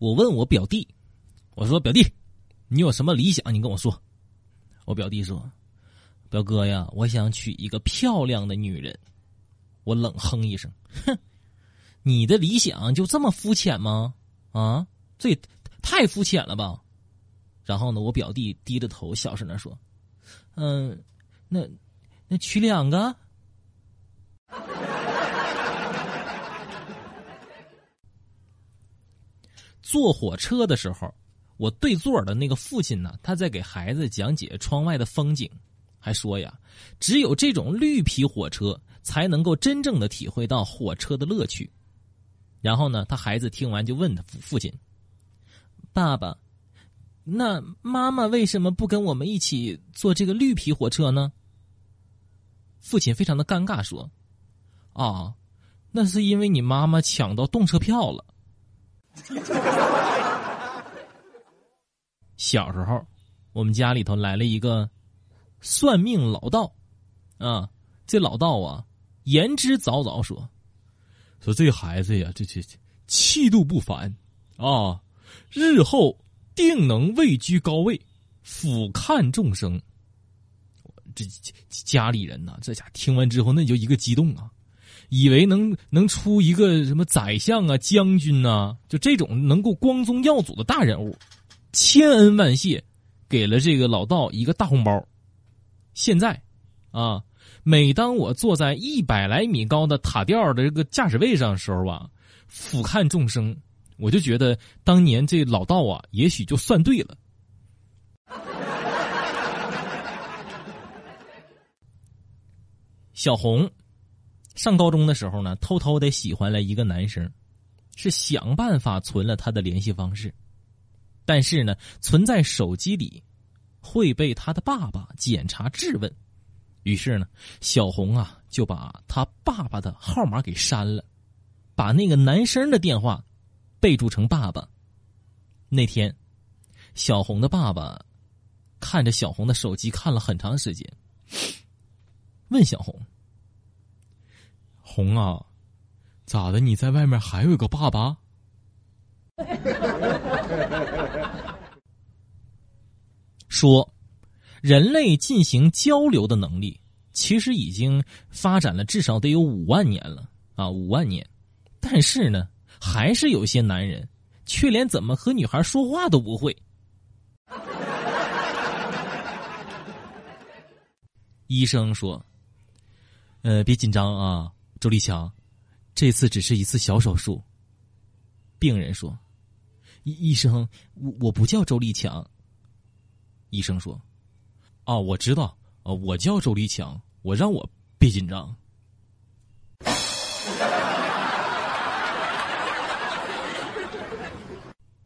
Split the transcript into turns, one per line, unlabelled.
我问我表弟，我说表弟，你有什么理想？你跟我说。我表弟说：“表哥呀，我想娶一个漂亮的女人。”我冷哼一声：“哼，你的理想就这么肤浅吗？啊，这也太肤浅了吧！”然后呢，我表弟低着头，小声的说：“嗯，那那娶两个。”坐火车的时候。我对座的那个父亲呢，他在给孩子讲解窗外的风景，还说呀，只有这种绿皮火车才能够真正的体会到火车的乐趣。然后呢，他孩子听完就问他父父亲：“爸爸，那妈妈为什么不跟我们一起坐这个绿皮火车呢？”父亲非常的尴尬说：“啊，那是因为你妈妈抢到动车票了。” 小时候，我们家里头来了一个算命老道，啊，这老道啊，言之凿凿说，说这孩子呀，这这气度不凡啊，日后定能位居高位，俯瞰众生。这家里人呐，这家听完之后，那就一个激动啊，以为能能出一个什么宰相啊、将军呐，就这种能够光宗耀祖的大人物。千恩万谢，给了这个老道一个大红包。现在，啊，每当我坐在一百来米高的塔吊的这个驾驶位上的时候啊，俯瞰众生，我就觉得当年这老道啊，也许就算对了。小红上高中的时候呢，偷偷的喜欢了一个男生，是想办法存了他的联系方式。但是呢，存在手机里会被他的爸爸检查质问，于是呢，小红啊就把他爸爸的号码给删了，把那个男生的电话备注成爸爸。那天，小红的爸爸看着小红的手机看了很长时间，问小红：“红啊，咋的？你在外面还有个爸爸？” 说，人类进行交流的能力其实已经发展了至少得有五万年了啊，五万年。但是呢，还是有些男人却连怎么和女孩说话都不会。医生说：“呃，别紧张啊，周立强，这次只是一次小手术。”病人说。医医生，我我不叫周立强。医生说：“哦，我知道，哦，我叫周立强，我让我别紧张。”